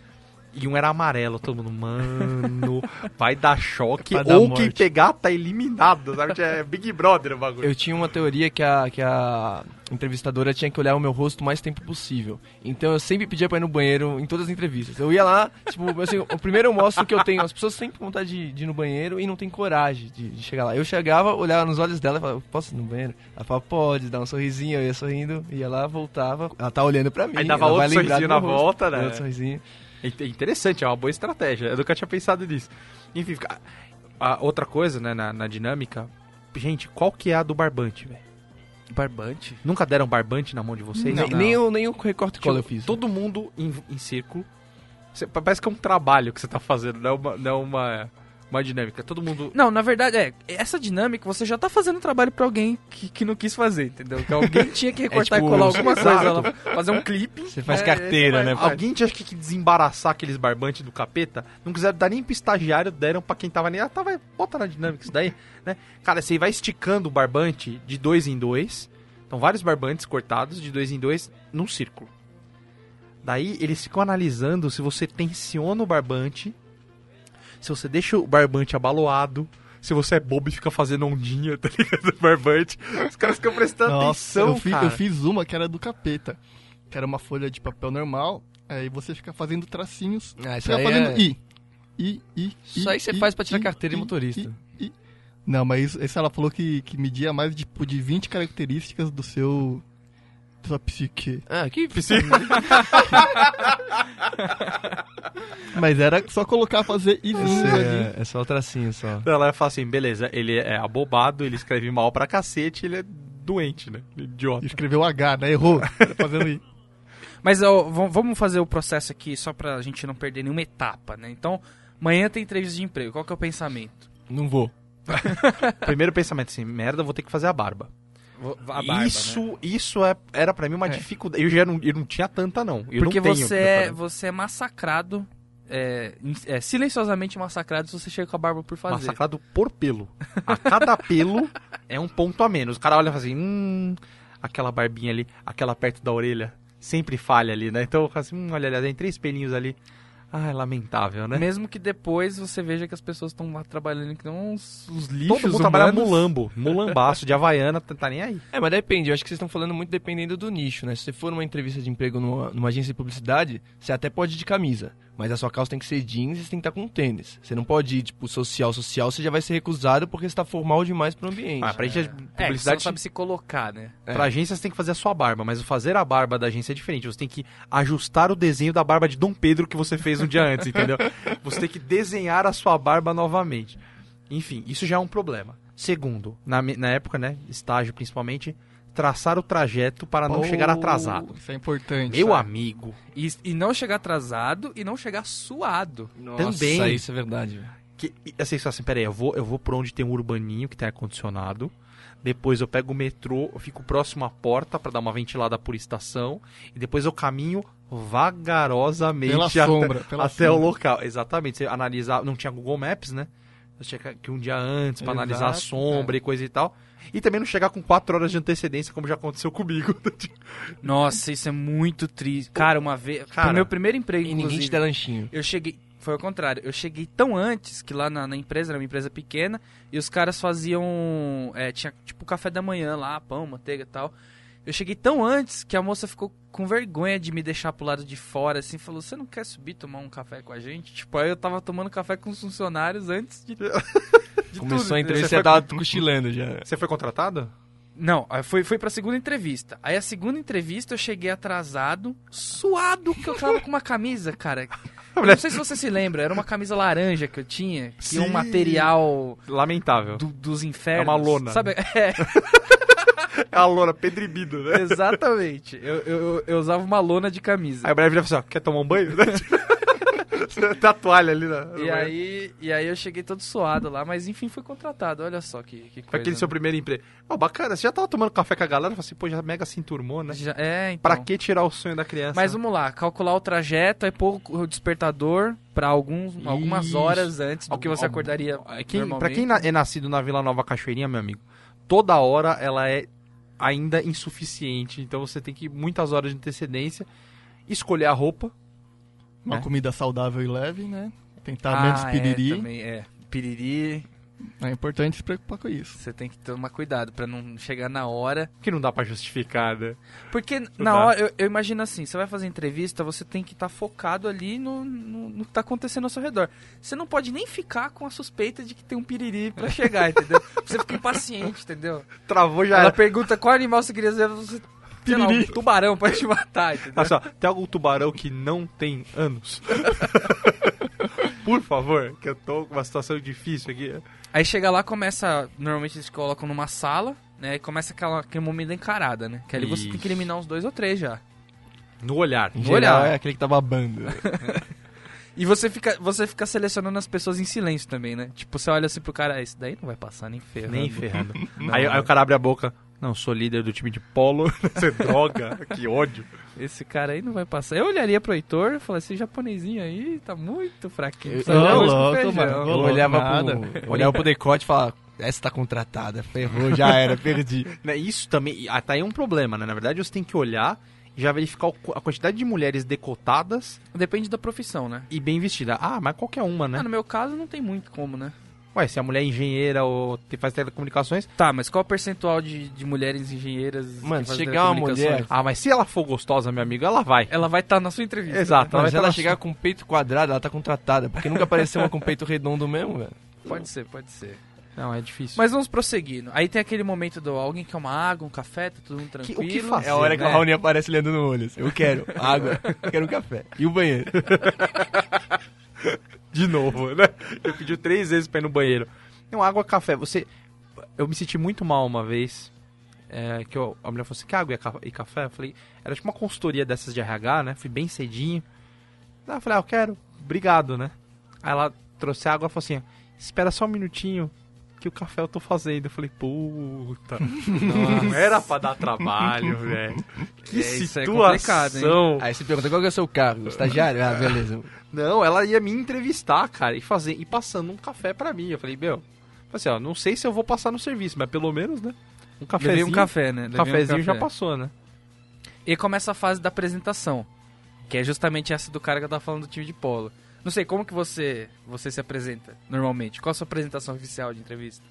E um era amarelo, todo mundo, mano, vai dar choque. Vai dar ou quem morte. pegar tá eliminado, sabe? É Big Brother o bagulho. Eu tinha uma teoria que a, que a entrevistadora tinha que olhar o meu rosto o mais tempo possível. Então eu sempre pedia pra ir no banheiro em todas as entrevistas. Eu ia lá, tipo, assim, o primeiro eu mostro que eu tenho. As pessoas sempre vontade de, de ir no banheiro e não tem coragem de, de chegar lá. Eu chegava, olhava nos olhos dela e falava, posso ir no banheiro? Ela falava, pode, dá um sorrisinho, eu ia sorrindo, ia lá, voltava. Ela tá olhando pra mim. Aí dava vai outro sorrisinho na volta, né? Outro sorrisinho. É interessante, é uma boa estratégia. Eu nunca tinha pensado nisso. Enfim, a outra coisa, né, na, na dinâmica. Gente, qual que é a do barbante, velho? Barbante? Nunca deram barbante na mão de vocês? Nem, nem, o, nem o recorte Tipo, cola eu fiz. Todo mundo em, em círculo. Você- parece que é um trabalho que você tá fazendo, não é uma, não é uma, uma dinâmica. Todo mundo. Não, na verdade, é. Essa dinâmica você já tá fazendo trabalho pra alguém que, que não quis fazer, entendeu? Que alguém tinha que recortar tipo, e colar alguma coisa lá. Fazer um clipe. Você faz É, carteira, esse né? vai- Alguém tinha que desembaraçar aqueles barbantes do capeta. Não quiseram dar nem pro estagiário, deram pra quem tava nem. Ah, tá, vai, bota na dinâmica isso daí, né? Cara, você vai esticando o barbante de dois em dois. Então, vários barbantes cortados de dois em dois num círculo. Daí, eles ficam analisando se você tensiona o barbante, se você deixa o barbante abaloado, se você é bobo e fica fazendo ondinha, tá ligado? Do barbante. Os caras ficam prestando Nossa, atenção, eu, fi- cara. eu fiz uma que era do capeta. Que era uma folha de papel normal. Aí você fica fazendo tracinhos. Ah, isso Fica aí fazendo é- I. I, I, Isso I, aí você I, faz pra tirar I, carteira de motorista. I, I. Não, mas isso, ela falou que, que media mais tipo, de 20 características do seu. da sua psique. Ah, que Mas era só colocar, fazer izinhos ali. é, é só o tracinho só. Ela vai falar assim, beleza, ele é abobado, ele escreve mal pra cacete, ele é doente, né? Idiota. Escreveu H, né? Errou. Tá fazendo I. Mas ó, vamos fazer o processo aqui só pra gente não perder nenhuma etapa, né? Então, amanhã tem entrevista de emprego. Qual que é o pensamento? Não vou. Primeiro pensamento assim, merda, vou ter que fazer a barba. Barba, isso, né? isso é, era pra mim uma É. dificuldade. Eu já não, eu não tinha tanta, não. Eu Porque não você é, você é massacrado, é, é, silenciosamente massacrado se você chega com a barba por fazer. Massacrado por pelo. A cada pelo é um ponto a menos. O cara olha e fala assim, hum, aquela barbinha ali, aquela perto da orelha, sempre falha ali, né? Então, eu falo assim, hum, olha ali, tem três pelinhos ali. Ah, é lamentável, né? Mesmo que depois você veja que as pessoas estão lá trabalhando que não uns, os lixos Todo mundo trabalha mulambo, mulambaço, de havaiana, tá tá nem aí. É, mas depende. Eu acho que vocês estão falando muito dependendo do nicho, né? Se você for numa entrevista de emprego numa, numa agência de publicidade, você até pode ir de camisa. Mas a sua calça tem que ser jeans e você tem que estar com tênis. Você não pode ir, tipo, social, social, você já vai ser recusado porque você tá formal demais pro ambiente. Ah, pra gente, É, que você não publicidade, sabe se colocar, né? É. pra agência você tem que fazer a sua barba, mas o fazer a barba da agência é diferente. Você tem que ajustar o desenho da barba de Dom Pedro que você fez um dia antes, entendeu? Você tem que desenhar a sua barba novamente. Enfim, isso já é um problema. Segundo, na, na época, né, estágio principalmente, traçar o trajeto para não Oh, chegar atrasado. Isso é importante. Meu sabe? amigo, E, e não chegar atrasado e não chegar suado. Nossa, também. isso é verdade. que, assim, assim, peraí, eu vou, eu vou por onde tem um urbaninho que tem ar-condicionado. Depois eu pego o metrô, eu fico próximo à porta para dar uma ventilada por estação. E depois eu caminho vagarosamente Pela até, sombra, pela até o sombra. local. Exatamente. Você analisar. Não tinha Google Maps, né? Você tinha que um dia antes para analisar a sombra e coisa e tal. E também não chegar com 4 horas de antecedência, como já aconteceu comigo. Nossa, isso é muito triste. Cara, uma vez. Cara, pro meu primeiro emprego, E ninguém te dá lanchinho. eu cheguei. Foi ao contrário. Eu cheguei tão antes que lá na, na empresa, era uma empresa pequena, e os caras faziam. é, tinha tipo café da manhã lá, pão, manteiga e tal. Eu cheguei tão antes que a moça ficou com vergonha de me deixar pro lado de fora, assim, falou: Você não quer subir tomar um café com a gente? Tipo, aí eu tava tomando café com os funcionários antes de. de Começou tudo, a entrevista você tava cochilando já. Você foi contratado? Não, foi, foi pra segunda entrevista. Aí a segunda entrevista eu cheguei atrasado, suado, que eu tava com uma camisa, cara. Eu não sei se você se lembra, era uma camisa laranja que eu tinha, que tinha um Sim. material Lamentável. do- dos infernos. É uma lona. Sabe? É, É a lona pedribido, né? exatamente. Eu, eu, eu- usava uma lona de camisa. Aí o breve vira assim, ó, quer tomar um banho? Tá a toalha ali na. E aí, e aí eu cheguei todo suado lá, mas enfim fui contratado. Olha só que, que Foi coisa. aquele seu né? primeiro emprego. Ó, bacana, você já tava tomando café com a galera, eu falei assim, pô, já mega se enturmou, né? Já- é, então. Pra que tirar o sonho da criança? Mas vamos lá, calcular o trajeto, aí pôr o despertador pra alguns, algumas horas antes do que você acordaria É, Quem, pra quem é nascido na Vila Nova Cachoeirinha, meu amigo, toda hora ela é ainda insuficiente. Então você tem que ir muitas horas de antecedência, escolher a roupa. Uma né? comida saudável e leve, né? Tentar Ah, menos é, piriri. também, é. Piriri, É, importante se preocupar com isso. você tem que tomar cuidado pra não chegar na hora. Que não dá pra justificar, né? Porque Não na dá. hora, eu, eu imagino assim, você vai fazer entrevista, você tem que estar focado ali no, no, no que tá acontecendo ao seu redor. Você não pode nem ficar com a suspeita de que tem um piriri pra chegar, entendeu? Você fica impaciente, entendeu? Travou já Ela era. pergunta qual animal você queria dizer, você... Sei lá, um tubarão pode te matar, entendeu? Olha só, tem algum tubarão que não tem anos? Por favor, que eu tô com uma situação difícil aqui. Aí chega lá, começa. Normalmente eles colocam numa sala, né? E começa aquela, aquele momento da encarada, né? Que ali você tem que Isso. eliminar uns dois ou três já. No olhar. Em Vou geral, olhar. é aquele que tá babando. E você fica, você fica selecionando as pessoas em silêncio também, né? Tipo, você olha assim pro cara, "Ah, esse daí não vai passar nem ferrando. Nem ferrando. Não, aí, aí o cara abre a boca. Não, sou líder do time de polo. Você droga, que ódio. Esse cara aí não vai passar. Eu olharia pro Heitor e falaria, esse japonesinho aí tá muito fraquinho. Eu- com louco, feijão." mano. Eu Rolou olhava nada. pro, olhava pro decote e falava, essa tá contratada, ferrou, já era, perdi. Né, Isso também. ah, Tá aí um problema, né? Na verdade, você tem que olhar e já verificar a quantidade de mulheres decotadas Depende da profissão, né? e bem vestidas. Ah, mas qualquer uma, né? Ah, no meu caso não tem muito como, né? Ué, se a mulher é engenheira ou te- faz telecomunicações. Tá, mas qual o percentual de, de mulheres engenheiras Mano, que fazem chegar uma mulher- Ah, mas se ela for gostosa, meu amigo, ela vai. Ela vai estar na sua entrevista. Exato. Mas vai se tá ela chegar com peito quadrado, ela tá contratada, porque nunca apareceu uma com peito redondo mesmo, velho. Pode ser, pode ser. Não, é difícil. Mas vamos prosseguindo. Aí tem aquele momento do alguém quer uma água, um café, tá todo mundo Que- o tranquilo. que fazer? É a hora que né? o Raoni aparece olhando no olho. assim, Eu quero água, quero um café. E o banheiro? De novo, né? Eu pedi três vezes pra ir no banheiro. Não, água, café. Você. Eu me senti muito mal uma vez. é, que eu- a mulher falou assim: que água e ca- café? Eu falei, era tipo uma consultoria dessas de RH, né? Fui bem cedinho. Aí eu falei, ah, eu quero. Obrigado, né? Aí ela trouxe água e falou assim: espera só um minutinho. Aqui o café eu tô fazendo. Eu falei, puta, não era pra dar trabalho, velho. Que É, isso é complicado, situação. Aí você pergunta qual que é o seu cargo? Estagiário? Ah, beleza. Não, ela ia me entrevistar, cara, e fazer e passando um café pra mim. Eu falei, meu, assim, ó, não sei se eu vou passar no serviço, mas pelo menos, né? Um Levei cafezinho, um café, né? um Levei um cafezinho já café. passou, né? E começa a fase da apresentação, que é justamente essa do cara que eu tava falando do time de polo. Não sei, como que você, você se apresenta normalmente? Qual a sua apresentação oficial de entrevista?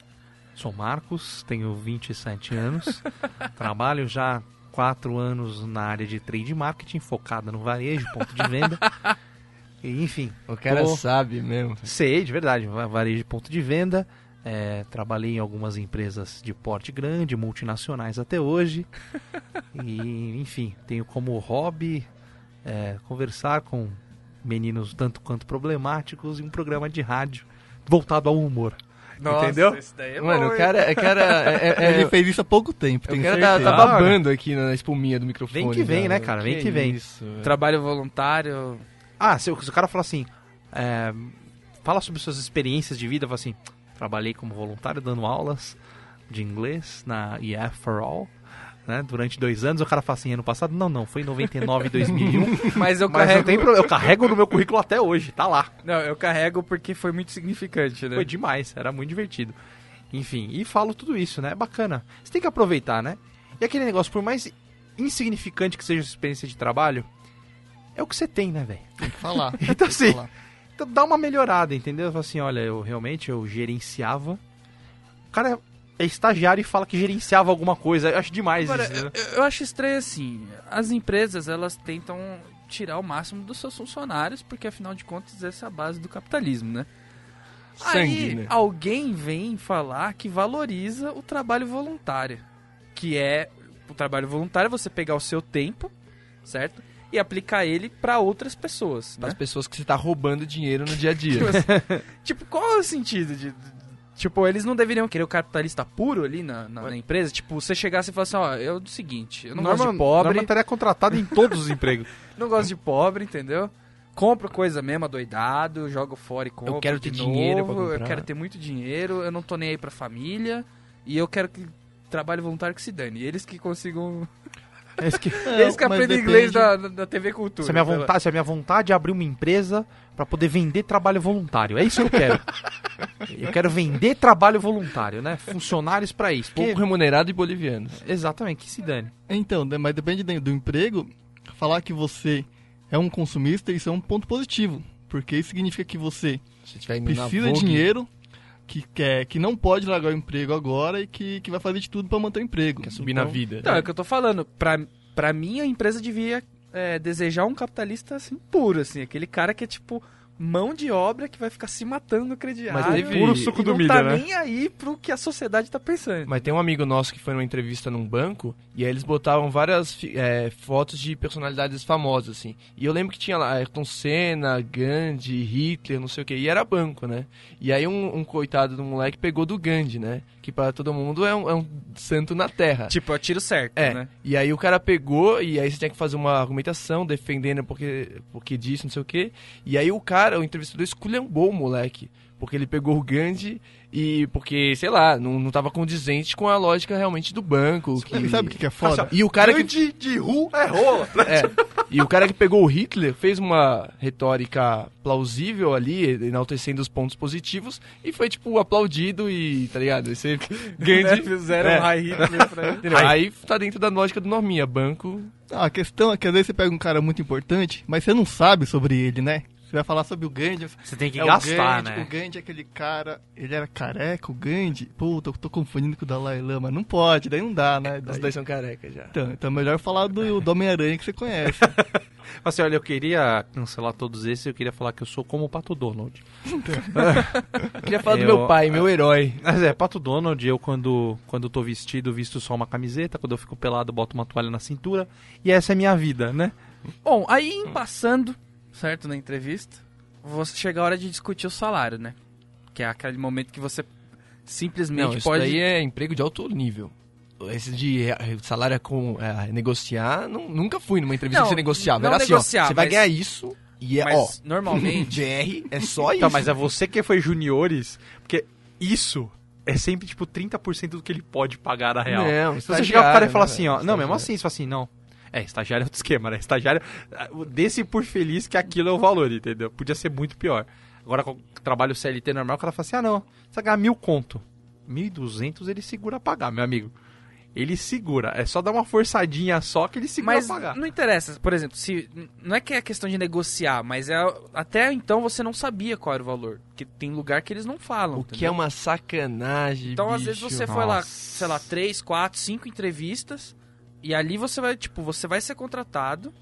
Sou Marcos, tenho 27 anos, trabalho já há 4 anos na área de trade marketing, focada no varejo, ponto de venda. E, enfim, O cara Pô. sabe mesmo. sei, de verdade, va- varejo de ponto de venda. é, trabalhei em algumas empresas de porte grande, multinacionais até hoje. E, enfim, tenho como hobby é, conversar com meninos tanto quanto problemáticos em um programa de rádio voltado ao humor. Entendeu? Isso daí é Mano, bom, o cara, o cara é, é- é- Ele fez isso há pouco tempo, o tenho cara tá, tá babando aqui na espuminha do microfone. Vem que vem, já, né, cara? Vem que vem. Isso. Trabalho voluntário. Ah, se, o- se o cara fala assim, é, fala sobre suas experiências de vida, fala assim, trabalhei como voluntário dando aulas de inglês na EF for All, né, durante dois anos, o cara fala assim, ano passado, não, não, foi em 99 e 2001, Mas eu mas carrego. não tem problema, eu carrego no meu currículo até hoje, tá lá. Não, eu carrego porque foi muito significante, né? Foi demais, era muito divertido. Enfim, e falo tudo isso, né, é bacana. Você tem que aproveitar, né, e aquele negócio, por mais insignificante que seja a sua experiência de trabalho, é o que você tem, né, velho? Tem que falar. Então, assim, falar. Então dá uma melhorada, entendeu? Fala assim, olha, eu realmente eu gerenciava. O cara é estagiário e fala que gerenciava alguma coisa. Eu acho demais Agora, isso. né? eu, eu acho estranho assim, as empresas elas tentam tirar o máximo dos seus funcionários, porque afinal de contas essa é a base do capitalismo, né? Sangue, Aí né? alguém vem falar que valoriza o trabalho voluntário, que é o trabalho voluntário é você pegar o seu tempo, certo? E aplicar ele pra outras pessoas, Para né? as pessoas que você tá roubando dinheiro no dia a dia. Tipo, qual é o sentido de. Tipo, eles não deveriam querer o capitalista puro ali na, na- na empresa? Tipo, você chegasse e falasse, ó, eu do seguinte, eu não gosto de pobre, Norma estaria contratada em todos os empregos. não gosto de pobre, entendeu? Compro coisa mesmo, adoidado, jogo fora e compro quero de ter dinheiro pra novo, Eu comprar. quero ter muito dinheiro, eu não tô nem aí pra família, e eu quero que trabalho voluntário que se dane. E eles que consigam... É isso que- eles que mas aprendem depende- inglês da, da, TV Cultura. se, a minha vontade, se a minha vontade é abrir uma empresa pra poder vender trabalho voluntário. É isso que eu quero. eu quero vender trabalho voluntário, né? Funcionários pra isso. Pouco remunerado e boliviano. Exatamente, que se dane. Então, mas depende do emprego. Falar que você é um consumista, isso é um ponto positivo. Porque isso significa que você precisa de dinheiro, que, quer, que não pode largar o emprego agora e que, que vai fazer de tudo para manter o emprego. Quer subir na Então, vida. Então, é o que eu tô falando. Pra, pra mim, a empresa devia é, desejar um capitalista, assim, puro, assim. Aquele cara que é, tipo, mão de obra que vai ficar se matando no crediário. Mas teve- Puro suco e do não milho, tá né? nem aí pro que a sociedade tá pensando. Mas tem um amigo nosso que foi numa entrevista num banco e aí eles botavam várias é, fotos de personalidades famosas, assim. E eu lembro que tinha lá Ayrton Senna, Gandhi, Hitler, não sei o que. E era banco, né? E aí um, um coitado do moleque pegou do Gandhi, né? Que para todo mundo é um, é um santo na terra. Tipo, é o tiro certo, É, né? e aí o cara pegou, e aí você tinha que fazer uma argumentação defendendo porque, porque disse, não sei o quê. E aí o cara, o entrevistador, esculhambou o moleque. Porque ele pegou o Gandhi e porque, sei lá, não, não tava condizente com a lógica realmente do banco. Que... Sabe o que, que é foda? E o cara que Grande de ru é rola. é. E o cara que pegou o Hitler fez uma retórica plausível ali, enaltecendo os pontos positivos, e foi, tipo, aplaudido e, tá ligado? Esse Gandhi. Fizeram É. high Hitler pra ele. Aí tá dentro da lógica do Norminha, banco. Ah, a questão é que às vezes você pega um cara muito importante, mas você não sabe sobre ele, né? Você vai falar sobre o Gandhi. Você tem que é gastar, o Gandhi, né? O Gandhi é aquele cara. Ele era careca, o Gandhi. Puta, eu tô confundindo com o Dalai Lama. Não pode, daí não dá, né? Os Daí- dois são carecas já. Então, então é melhor falar do, do Homem-Aranha que você conhece. Assim, olha, eu queria cancelar todos esses, eu queria falar que eu sou como o Pato Donald. Eu queria falar do Eu- meu pai, meu herói. Mas é, Pato Donald, eu quando, quando tô vestido, visto só uma camiseta, quando eu fico pelado, boto uma toalha na cintura, e essa é a minha vida, né? Bom, aí em passando, certo, na entrevista, você chega a hora de discutir o salário, né? Que é aquele momento que você simplesmente Não, isso pode... daí é emprego de alto nível. Esse de eh, salário com eh, negociar, não- nunca fui numa entrevista Não, que você negociava. não Era assim, negociar, ó, você vai ganhar isso e é, ó, normalmente... É só isso. Tá, mas é você que foi juniores, porque isso é sempre, tipo, 30% do que ele pode pagar na real. Não, Se você chegar pro cara e falar né, assim, ó, não, mesmo assim, você fala assim, não. É, estagiário é outro esquema, né? Estagiário, desse por feliz que aquilo é o valor, entendeu? Podia ser muito pior. Agora, com o trabalho CLT normal, o cara fala assim, ah, não, você vai ganhar mil conto. 1.200 ele segura a pagar, meu amigo. Ele segura, é só dar uma forçadinha só que ele segura Mas a pagar. não interessa, por exemplo, se não é que é questão de negociar, mas é até então você não sabia qual era o valor, porque tem lugar que eles não falam. O que é entendeu? uma sacanagem, Então, às bicho. vezes você foi lá, Nossa. sei lá, três, quatro, cinco entrevistas e ali você vai, tipo, você vai ser contratado,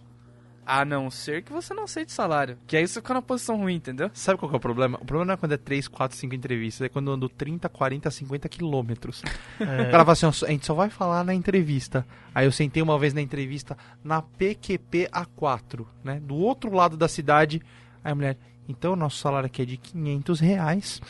a não ser que você não aceite salário, que aí você fica na posição ruim, entendeu? Sabe qual que é o problema? O problema não é quando é 3, 4, 5 entrevistas, é quando eu ando 30, 40, 50 quilômetros. O cara fala assim, ó, a gente só vai falar na entrevista. Aí eu sentei uma vez na entrevista na PQP A4, né? Do outro lado da cidade. Aí a mulher, então o nosso salário aqui é de 500 reais.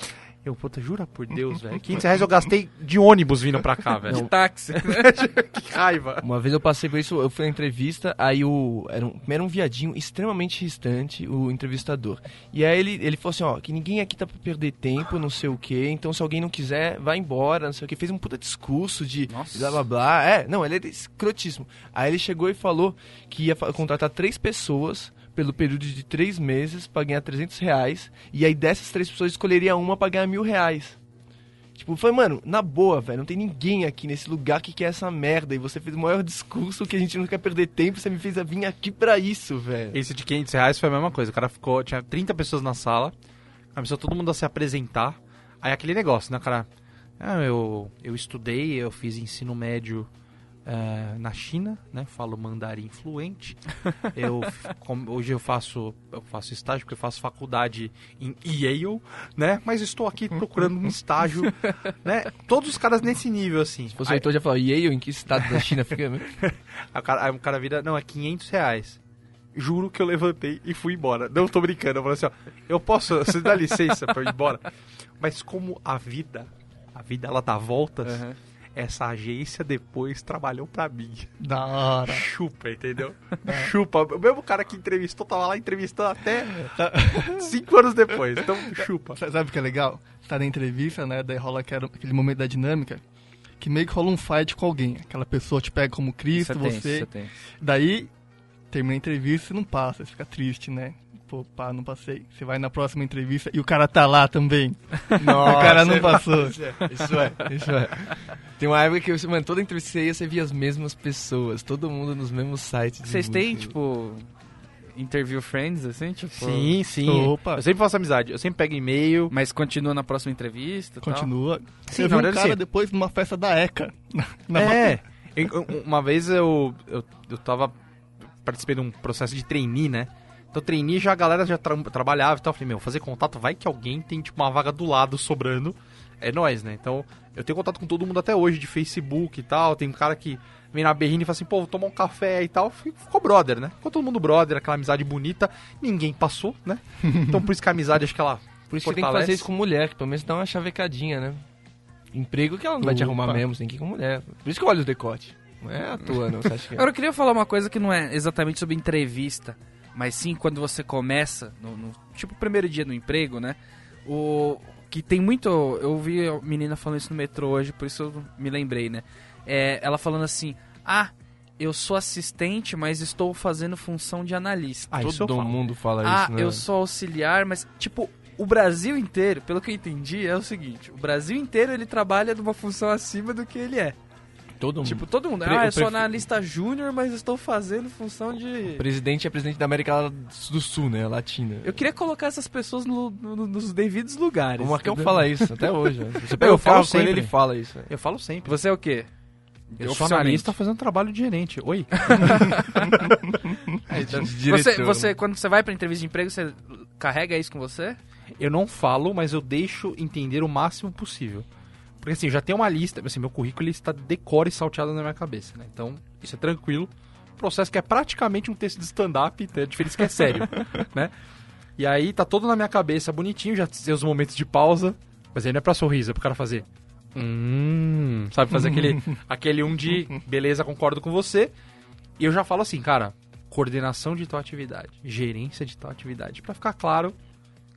Eu, puta, jura por Deus, velho. 500 reais eu gastei de ônibus vindo pra cá, De velho. táxi. que raiva. Uma vez eu passei por isso, eu fui na entrevista, aí o. Era um, era um viadinho extremamente distante, o entrevistador. E aí ele, ele falou assim, ó, que ninguém aqui tá pra perder tempo, não sei o quê, então se alguém não quiser, vai embora, não sei o quê. Fez um puta discurso de Nossa. blá blá blá. É, não, ele é escrotíssimo. Aí ele chegou e falou que ia contratar três pessoas pelo período de três meses pra ganhar 300 reais. E aí dessas três pessoas escolheria uma pra ganhar mil reais. Tipo, foi, mano, na boa, velho, não tem ninguém aqui nesse lugar que quer essa merda. E você fez o maior discurso que a gente não quer perder tempo, você me fez vir aqui pra isso, velho. Esse de 500 reais foi a mesma coisa. O cara ficou, tinha 30 pessoas na sala, começou todo mundo a se apresentar. Aí aquele negócio, né, cara? Ah, eu, eu estudei, eu fiz ensino médio eh, na China, né? Falo mandarim fluente. Eu, hoje eu faço, eu faço estágio porque eu faço faculdade em Yale, né? Mas estou aqui procurando um estágio, né? Todos os caras nesse nível, assim. Se fosse Aí- Heitor, já falou, Yale, em que estado da China fica? né? Aí o cara, aí o cara vira, não, é 500 reais. Juro que eu levantei e fui embora. Não tô brincando. Eu falei assim, ó, eu posso, você dá licença pra eu ir embora? Mas como a vida, a vida ela dá voltas, Aham. Essa agência depois trabalhou pra mim. Da hora. Chupa, entendeu? Chupa. O mesmo cara que entrevistou tava lá entrevistando até cinco anos depois. Então, chupa. Sa- Sabe o que é legal? Tá na entrevista, né? Daí rola aquele aquele momento da dinâmica. Que meio que rola um fight com alguém. Aquela pessoa te pega como Cristo, Isso é tenso, você. isso é tenso. Daí, termina a entrevista e não passa. Você fica triste, né? Pô, pá, não passei. Você vai na próxima entrevista e o cara tá lá também. Nossa, o cara não é- passou. Isso é, isso é, isso é. Tem uma época que, você, mano, toda entrevista que você ia, você via as mesmas pessoas, todo mundo nos mesmos sites. Vocês têm, tipo, interview friends, assim, tipo... Sim, sim. Opa. Eu sempre faço amizade. Eu sempre pego e-mail. Mas continua na próxima entrevista e tal? Continua. Sim, eu vi um cara sim. depois numa festa da ECA. É. Uma vez eu, eu, eu tava. Participei de um processo de trainee, né? Então, trainee já a galera já tra- trabalhava e tal. Eu falei, meu, fazer contato, vai que alguém tem, tipo, uma vaga do lado sobrando. É nós, né? Então, eu tenho contato com todo mundo até hoje, de Facebook e tal. Tem um cara que vem na berrina e fala assim, pô, vou tomar um café e tal. Fico- Ficou brother, né? Ficou todo mundo brother, aquela amizade bonita. Ninguém passou, né? Então, por isso que a amizade, acho que ela. Por isso que você tem que fortalece. fazer isso com mulher, que pelo menos dá uma chavecadinha, né? Emprego que ela não vai te arrumar mesmo, você tem que ir com mulher. Por isso que eu olho o decote. Não é à toa, não. Você acha que é? Agora eu queria falar uma coisa que não é exatamente sobre entrevista, mas sim quando você começa, no, no- tipo, primeiro dia no emprego, né? O que tem muito. Eu vi a menina falando isso no metrô hoje, por isso eu me lembrei, né? É, ela falando assim: Ah, eu sou assistente, mas estou fazendo função de analista. Ah, Todo mundo fala ah, isso, né? eu sou auxiliar, mas, tipo, o Brasil inteiro, pelo que eu entendi, é o seguinte: o Brasil inteiro ele trabalha numa função acima do que ele é. Todo mundo. Tipo, todo mundo. Pre- ah, eu eu sou analista júnior, mas estou fazendo função de. presidente é presidente da América do Sul, né? Latina. Eu queria colocar essas pessoas no- no- nos devidos lugares. O Marcão fala isso até hoje. né? Você Eu pega o falo carro com ele, sempre. ele fala isso. né? Eu falo sempre. Você é o quê? Eu sou analista fazendo trabalho de gerente. Oi? Você, você, quando você vai pra entrevista de emprego, você carrega isso com você? Eu não falo, mas eu deixo entender o máximo possível. Porque assim, já tem uma lista, assim, meu currículo ele está decore e salteado na minha cabeça, né? Então, isso é tranquilo. Processo que é praticamente um texto de stand-up, então é diferente que é sério, né? E aí tá todo na minha cabeça, bonitinho, já tem os momentos de pausa, mas aí não é pra sorriso, é pro cara fazer. Hum, sabe, fazer aquele, aquele um de beleza, concordo com você. E eu já falo assim, cara, coordenação de tal atividade, gerência de tal atividade, pra ficar claro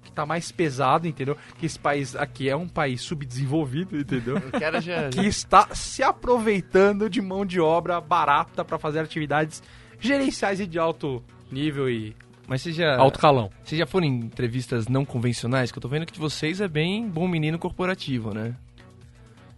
que tá mais pesado, entendeu? Que esse país aqui é um país subdesenvolvido, entendeu? Cara já... que está se aproveitando de mão de obra barata para fazer atividades gerenciais e de alto nível e Mas você já, alto calão. vocês já foram em entrevistas não convencionais? Que eu tô vendo que de vocês é bem bom menino corporativo, né?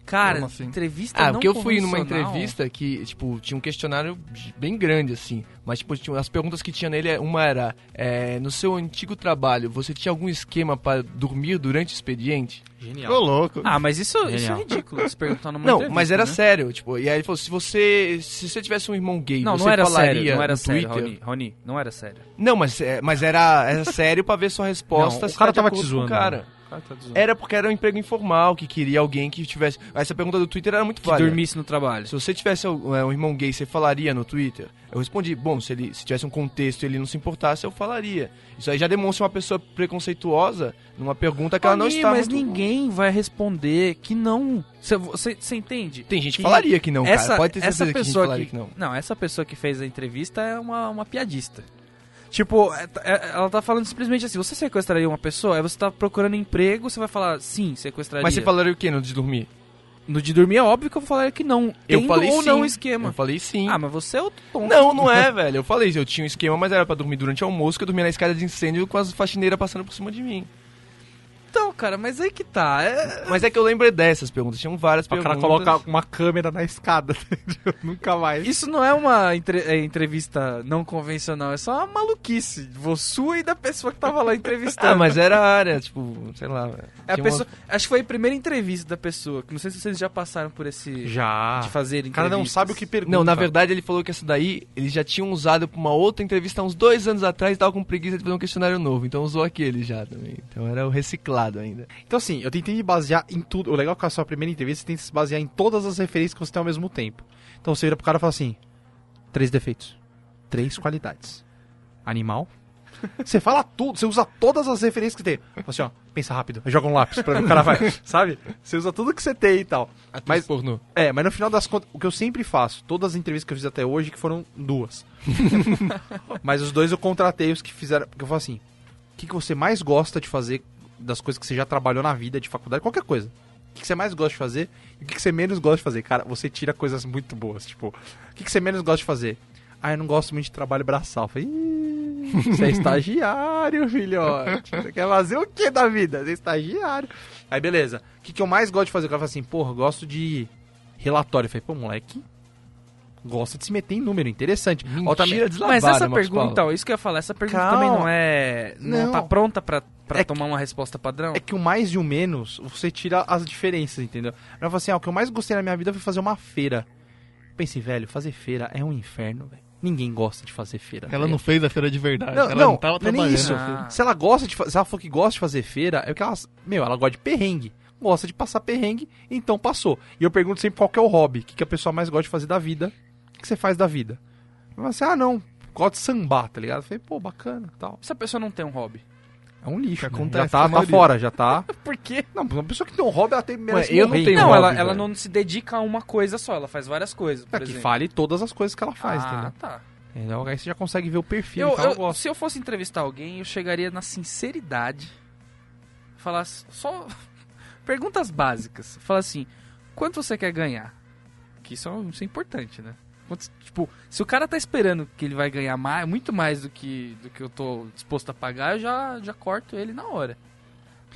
Cara, assim? entrevista Ah, não porque eu fui numa entrevista que, tipo, tinha um questionário bem grande, assim. Mas, tipo, tinha- as perguntas que tinha nele, uma era, é, no seu antigo trabalho, você tinha algum esquema pra dormir durante o expediente? Genial. Ô, louco. Ah, mas isso, isso é ridículo, se perguntar numa não, entrevista, mas era né? sério, tipo, e aí ele falou, se você, se você tivesse um irmão gay, Não, você não era falaria sério, não era no sério, Twitter? Rony, Rony, não era sério. Não, mas, é, mas era, era sério pra ver sua resposta. Não, o se cara tava te acordo com o zoando. Cara. Cara tá. Era porque era um emprego informal, que queria alguém que tivesse... Essa pergunta do Twitter era muito Que válida. dormisse no trabalho. Se você tivesse é, um irmão gay, você falaria no Twitter? Eu respondi, bom, se ele se tivesse um contexto e ele não se importasse, eu falaria. Isso aí já demonstra uma pessoa preconceituosa numa pergunta que ela não está mas muito- ninguém vai responder que não. Você entende? Tem gente que que falaria que não, essa, cara. Pode ter essa certeza que a gente pessoa falaria que, que não. não, essa pessoa que fez a entrevista é uma, uma piadista. Tipo, é- é- ela tá falando simplesmente assim: você sequestraria uma pessoa? Aí você tá procurando emprego, você vai falar sim, sequestraria. Mas você falaria o quê no de dormir? No de dormir é óbvio que eu falaria que não. Eu tendo falei ou sim. não esquema. Eu falei sim. Ah, mas você é outro tonto. Não, não é, velho. Eu falei, eu tinha um esquema, mas era pra dormir durante o almoço, que eu dormia na escada de incêndio com as faxineiras passando por cima de mim. Então, cara, mas aí que tá. É... Mas é que eu lembrei dessas perguntas, tinham várias O perguntas. cara coloca uma câmera na escada, entendeu? Nunca mais. Isso não é uma entre- é, entrevista não convencional, é só uma maluquice. Sua e da pessoa que tava lá entrevistando. Ah, mas era a área, tipo, sei lá. É a Tinha uma- pessoa, Acho que foi a primeira entrevista da pessoa. que Não sei se vocês já passaram por esse. Já. De fazer O cara não sabe o que pergunta. Não, na verdade ele falou que essa daí eles já tinham usado pra uma outra entrevista há uns dois anos atrás e tava com preguiça de fazer um questionário novo. Então usou aquele já também. Então era o reciclado ainda. Então, assim, eu tentei me basear em tudo. O legal é que a sua primeira entrevista você tem que se basear em todas as referências que você tem ao mesmo tempo. Então você vira pro cara e fala assim: três defeitos, três qualidades. Animal. Você fala tudo, você usa todas as referências que tem. Fala assim, ó, pensa rápido, joga um lápis pra ver o cara vai, sabe? Você usa tudo que você tem e tal. Mas- pornô. É, mas no final das contas, o que eu sempre faço, todas as entrevistas que eu fiz até hoje, que foram duas. mas os dois eu contratei os que fizeram. Porque eu falo assim: o que, que você mais gosta de fazer das coisas que você já trabalhou na vida, de faculdade, qualquer coisa? O que, você mais gosta de fazer e o que, você menos gosta de fazer? Cara, você tira coisas muito boas. Tipo, o que, você menos gosta de fazer? Ah, eu não gosto muito de trabalho braçal. Falei, "Ih, você é estagiário, filhote. Você quer fazer o que da vida? Você é estagiário. Aí, beleza. O que, que eu mais gosto de fazer? O cara fala assim, porra, gosto de relatório. Eu falei, pô, moleque, gosta de se meter em número, interessante. Ó, também- Mentira deslavada, Mas essa pergunta, então, isso que eu ia falar, essa pergunta Calma. também não é. Não, Não. tá pronta pra, pra É tomar uma resposta padrão? É que o mais e o menos, você tira as diferenças, entendeu? Eu falo assim, ah, o que eu mais gostei na minha vida foi fazer uma feira. Pensei, velho, fazer feira é um inferno, velho. Ninguém gosta de fazer feira. Ela não fez a feira de verdade. Não, ela não, não tava não é nem trabalhando. isso. Ah. Se ela gosta de se ela for que gosta de fazer feira, é o que ela, meu, ela gosta de perrengue. Gosta de passar perrengue, então passou. E eu pergunto sempre qual que é o hobby, o que, que a pessoa mais gosta de fazer da vida. O que você faz da vida? Ela fala assim, ah, não, gosto de sambar, tá ligado? Eu falei, pô, bacana, tal. Se a pessoa não tem um hobby. É um lixo, Que né? acontece já tá, tá fora, já tá. Por quê? Não, uma pessoa que tem um hobby, ela tem merece eu não tenho não, ela, hobby, ela velho. não se dedica a uma coisa só, ela faz várias coisas. Por É, que exemplo. fale todas as coisas que ela faz, ah, entendeu? tá. Entendeu? Aí você já consegue ver o perfil, Eu, eu, eu- gosto. se eu fosse entrevistar alguém, eu chegaria na sinceridade, falasse só perguntas básicas. Falar assim, quanto você quer ganhar? Que isso é, isso é importante, né? Quanto- tipo, se o cara tá esperando que ele vai ganhar mais, muito mais do que, do que eu tô disposto a pagar, eu já, já corto ele na hora.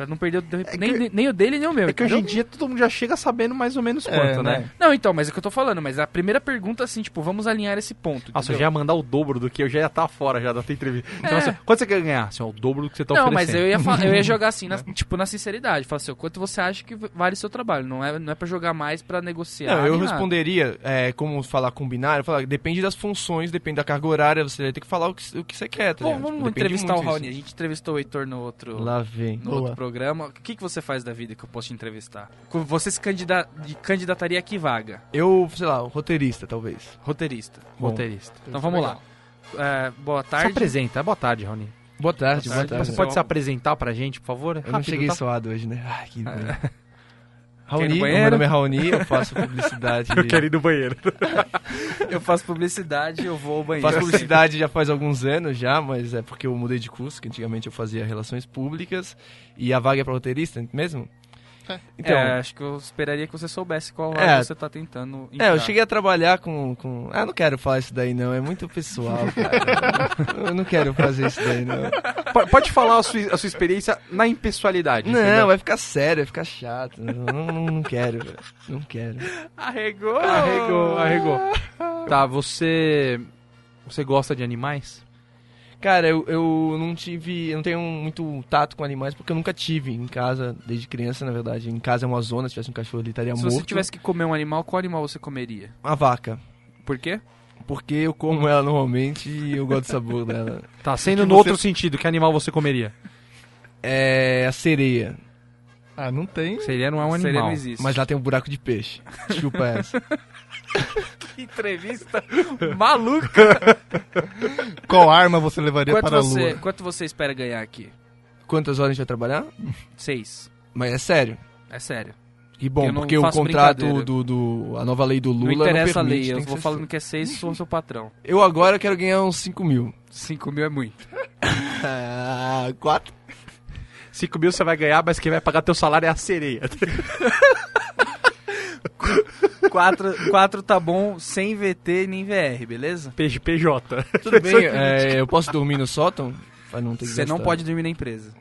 Pra não perder o- que- nem, nem o dele, nem o meu. É que hoje em entendeu? dia todo mundo já chega sabendo mais ou menos É, quanto, né? né? Não, então, mas é o que eu tô falando. Mas a primeira pergunta, assim, tipo, vamos alinhar esse ponto. Nossa, eu entendeu? já ia mandar o dobro do que eu já ia estar fora já da tua entrevista. Então, É. assim, quanto você quer ganhar? Assim, o dobro do que você tá Não, oferecendo. mas eu ia, eu ia jogar assim, na- tipo, na sinceridade. Falar assim, o quanto você acha que vale o seu trabalho? Não é, não é pra jogar mais pra negociar. Não, eu nem responderia, é, como falar combinar, eu falar, depende das funções, depende da carga horária, você vai ter que falar o que, o que você quer, tá Bom, vamos Tipo, entrevistar o Raoni. A gente entrevistou o Heitor no outro, Lá vem. no Boa. outro programa. O que, que você faz da vida que eu posso te entrevistar? Você se candida de- candidataria a que vaga? Eu, sei lá, um roteirista, talvez. Roteirista. Bom. Roteirista. Então vamos lá. É, boa Se tarde. apresenta. Boa tarde, Raoni. Boa tarde, Boa boa tarde. Você pode se apresentar pra gente, por favor? Eu não cheguei tá? suado hoje, né? Ai, que... Raoni, meu nome é Raoni, eu faço publicidade. Eu quero ir no banheiro. Eu faço publicidade, eu vou ao banheiro. Faço publicidade já faz alguns anos já, mas é porque eu mudei de curso, que antigamente eu fazia relações públicas e a vaga é pra roteirista mesmo. Então, acho que eu esperaria que você soubesse qual É. você tá tentando É, entrar. eu cheguei a trabalhar com, com. Ah, não quero falar isso daí não, é muito pessoal, cara. eu não quero fazer isso daí não. Po- Pode falar a sua, a sua experiência na impessoalidade. Não, entendeu? vai ficar sério, vai ficar chato. Não, não, não quero, velho. Não quero. Arregou! Arregou, arregou. Tá, você. Você gosta de animais? Cara, eu, eu não tive. Eu não tenho muito tato com animais porque eu nunca tive em casa, desde criança, na verdade. Em casa é uma zona, se tivesse um cachorro ali estaria Se morto. você tivesse que comer um animal, qual animal você comeria? Uma vaca. Por quê? Porque eu como ela normalmente e eu gosto do sabor dela. Tá, sendo no você- outro sentido, que animal você comeria? É a sereia. Ah, não tem. Seria não é um Seria animal. não existe. Mas lá tem um buraco de peixe. Chupa essa. Que entrevista maluca! Qual arma você levaria Quanto para a você, lua? quanto você espera ganhar aqui? Quantas horas a gente vai trabalhar? Seis. Mas é sério. É sério. Que bom, Eu não porque o contrato do, do. A nova lei do Lula. não interessa a permite, lei, tem eu que vou falando que é seis, sou seu patrão. Eu agora quero ganhar uns 5 mil. Cinco mil é muito. Ah, 4? 5 mil você vai ganhar, mas quem vai pagar teu salário é a sereia. Quatro, quatro tá bom, sem VT nem VR, beleza? PJ. Tudo bem, é, eu posso dormir no sótão? Pra não ter que Você não gastar. pode dormir na empresa.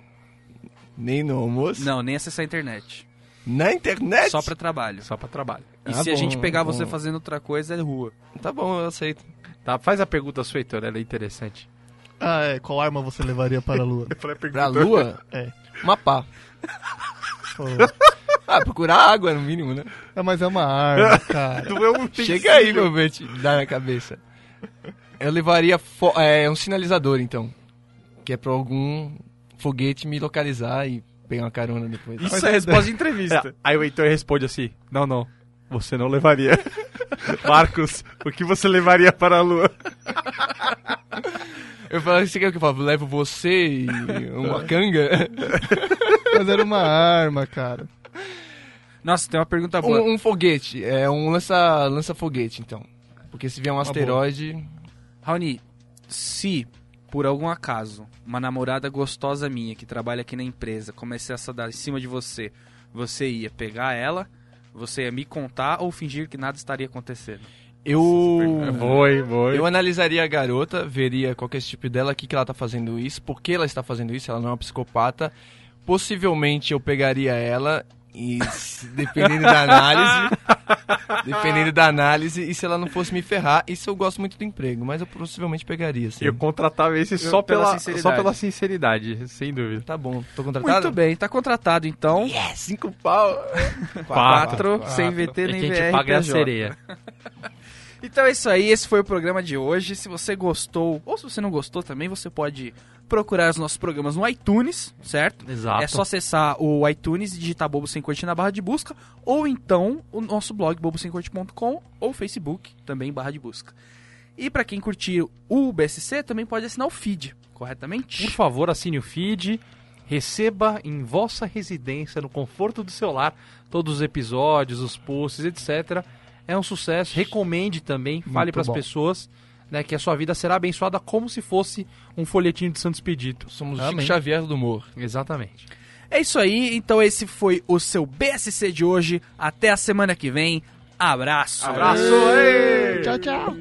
Nem no almoço? Não, nem acessar a internet. Na internet? Só pra trabalho. Só pra trabalho. E Ah, se a bom, gente pegar você bom. fazendo outra coisa, é rua. Tá bom, eu aceito. Tá, faz a pergunta sua, Heitor, ela é interessante. Ah, é. Qual arma você levaria para a lua? Pra lua? É. Uma pá. Pô. Ah, procurar água no mínimo, né? Ah, mas é uma arma, cara. Chega aí, meu te dar na cabeça. Eu levaria é, um sinalizador, então. Que é pra algum foguete me localizar e pegar uma carona depois. Isso é resposta de entrevista. É, aí o Heitor responde assim: Não, não. Você não levaria. Marcos, o que você levaria para a lua? Eu falo, você quer que eu falo? Levo você e uma canga? Mas era uma arma, cara. Nossa, tem uma pergunta boa. um, um foguete, é um lança, lança foguete, então. Porque se vier um boa. asteroide... Raoni, se por algum acaso uma namorada gostosa minha que trabalha aqui na empresa começasse a dar em cima de você, você ia pegar ela, você ia me contar ou fingir que nada estaria acontecendo? Eu... Foi, foi. Eu analisaria a garota, veria qual que é esse tipo dela, o que, que ela tá fazendo isso, por que ela está fazendo isso, ela não é uma psicopata. Possivelmente eu pegaria ela e, dependendo da análise, dependendo da análise, e se ela não fosse me ferrar, isso eu gosto muito do emprego, mas eu possivelmente pegaria, sim. Eu contratava esse só pela pela, sinceridade. só pela sinceridade, sem dúvida. Tá bom, tô contratado? Muito bem, tá contratado então. Yeah, cinco pau. Quatro, Quatro. sem VT É nem que a gente VR. paga a sereia. Então é isso aí, esse foi o programa de hoje. Se você gostou, ou se você não gostou também, você pode procurar os nossos programas no iTunes, certo? Exato. É só acessar o iTunes e digitar Bobo Sem Corte na barra de busca, ou então o nosso blog bobosemcorte.com ou Facebook, também barra de busca. E pra quem curtir o BSC, também pode assinar o feed, corretamente? Por favor, assine o feed. Receba em vossa residência, no conforto do seu lar, todos os episódios, os posts, etc. É um sucesso. Recomende também, fale para as pessoas né, que a sua vida será abençoada como se fosse um folhetinho de Santos Pedito. Somos o Chico Amém. Xavier do humor. Exatamente. É isso aí, então esse foi o seu BSC de hoje. Até a semana que vem. Abraço! Abraço! ei! Tchau, tchau.